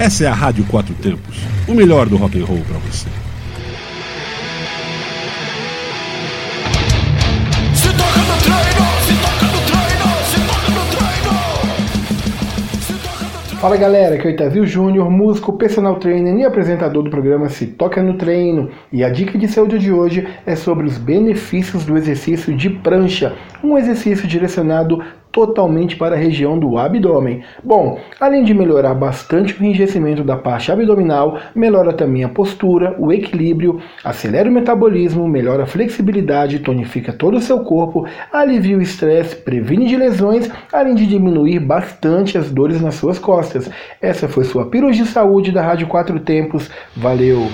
Essa é a Rádio Quatro Tempos, o melhor do rock and roll para você. Fala galera, aqui é o Itazil Júnior, músico, personal trainer e apresentador do programa Se Toca no Treino. E a dica de saúde de hoje é sobre os benefícios do exercício de prancha, um exercício direcionado totalmente para a região do abdômen. Bom, além de melhorar bastante o enrijecimento da parte abdominal, melhora também a postura, o equilíbrio, acelera o metabolismo, melhora a flexibilidade, tonifica todo o seu corpo, alivia o estresse, previne de lesões, além de diminuir bastante as dores nas suas costas. Essa foi sua Pílula de Saúde da Rádio Quatro Tempos. Valeu!